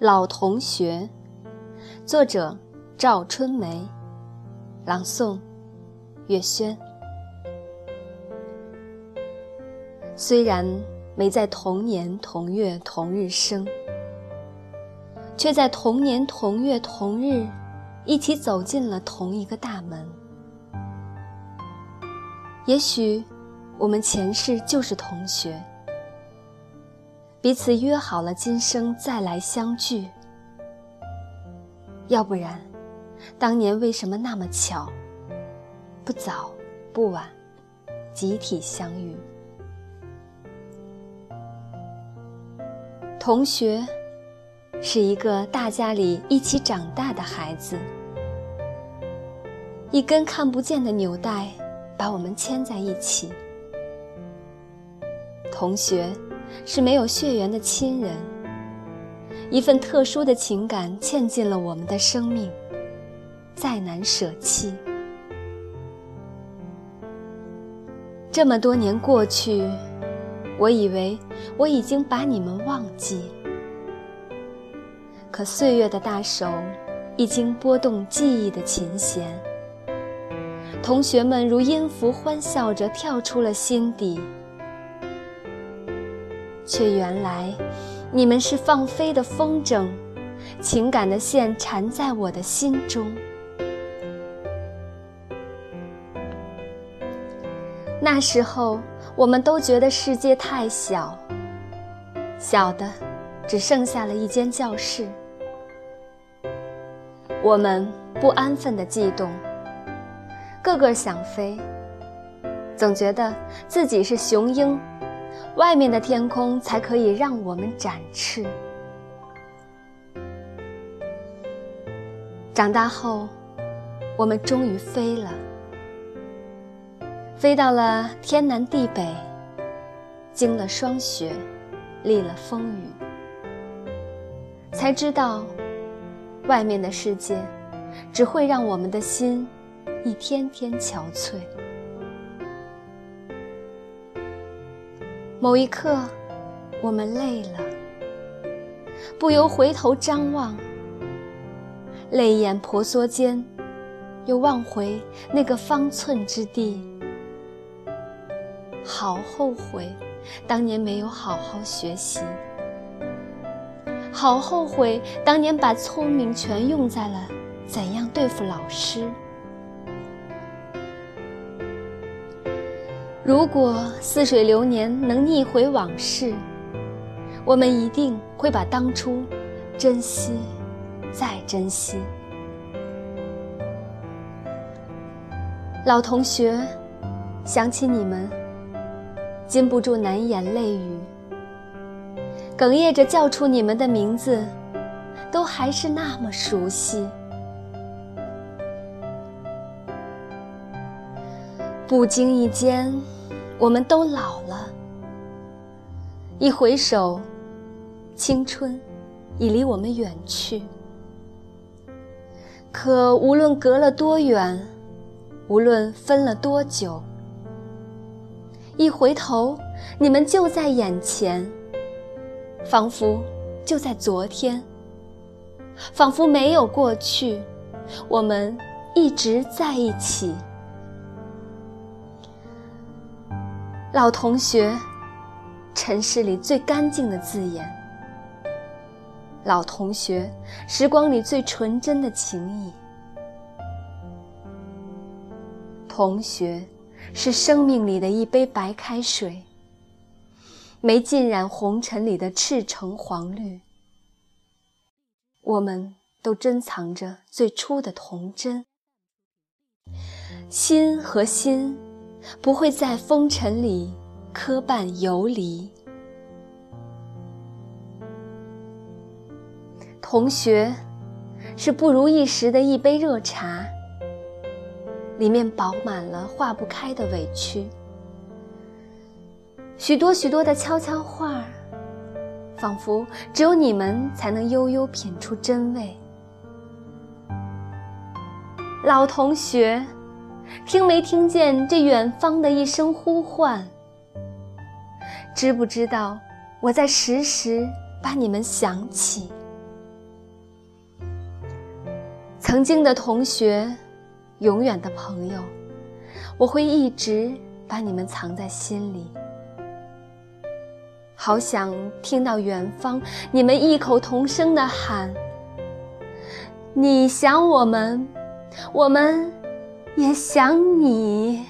老同学，作者赵春梅，朗诵月轩。虽然没在同年同月同日生，却在同年同月同日一起走进了同一个大门。也许我们前世就是同学。彼此约好了今生再来相聚，要不然，当年为什么那么巧，不早不晚，集体相遇？同学，是一个大家里一起长大的孩子，一根看不见的纽带把我们牵在一起。同学。是没有血缘的亲人，一份特殊的情感嵌进了我们的生命，再难舍弃。这么多年过去，我以为我已经把你们忘记，可岁月的大手已经拨动记忆的琴弦，同学们如音符欢笑着跳出了心底。却原来，你们是放飞的风筝，情感的线缠在我的心中。那时候，我们都觉得世界太小，小的只剩下了一间教室。我们不安分的悸动，个个想飞，总觉得自己是雄鹰。外面的天空才可以让我们展翅。长大后，我们终于飞了，飞到了天南地北，经了霜雪，历了风雨，才知道，外面的世界只会让我们的心一天天憔悴。某一刻，我们累了，不由回头张望，泪眼婆娑间，又望回那个方寸之地。好后悔，当年没有好好学习；好后悔，当年把聪明全用在了怎样对付老师。如果似水流年能逆回往事，我们一定会把当初珍惜，再珍惜。老同学，想起你们，禁不住难掩泪雨，哽咽着叫出你们的名字，都还是那么熟悉。不经意间。我们都老了，一回首，青春已离我们远去。可无论隔了多远，无论分了多久，一回头，你们就在眼前，仿佛就在昨天，仿佛没有过去，我们一直在一起。老同学，尘世里最干净的字眼。老同学，时光里最纯真的情谊。同学，是生命里的一杯白开水，没浸染红尘里的赤橙黄绿。我们都珍藏着最初的童真，心和心。不会在风尘里磕绊游离。同学，是不如意时的一杯热茶，里面饱满了化不开的委屈。许多许多的悄悄话，仿佛只有你们才能悠悠品出真味。老同学。听没听见这远方的一声呼唤？知不知道我在时时把你们想起？曾经的同学，永远的朋友，我会一直把你们藏在心里。好想听到远方你们异口同声的喊：“你想我们，我们也想你。”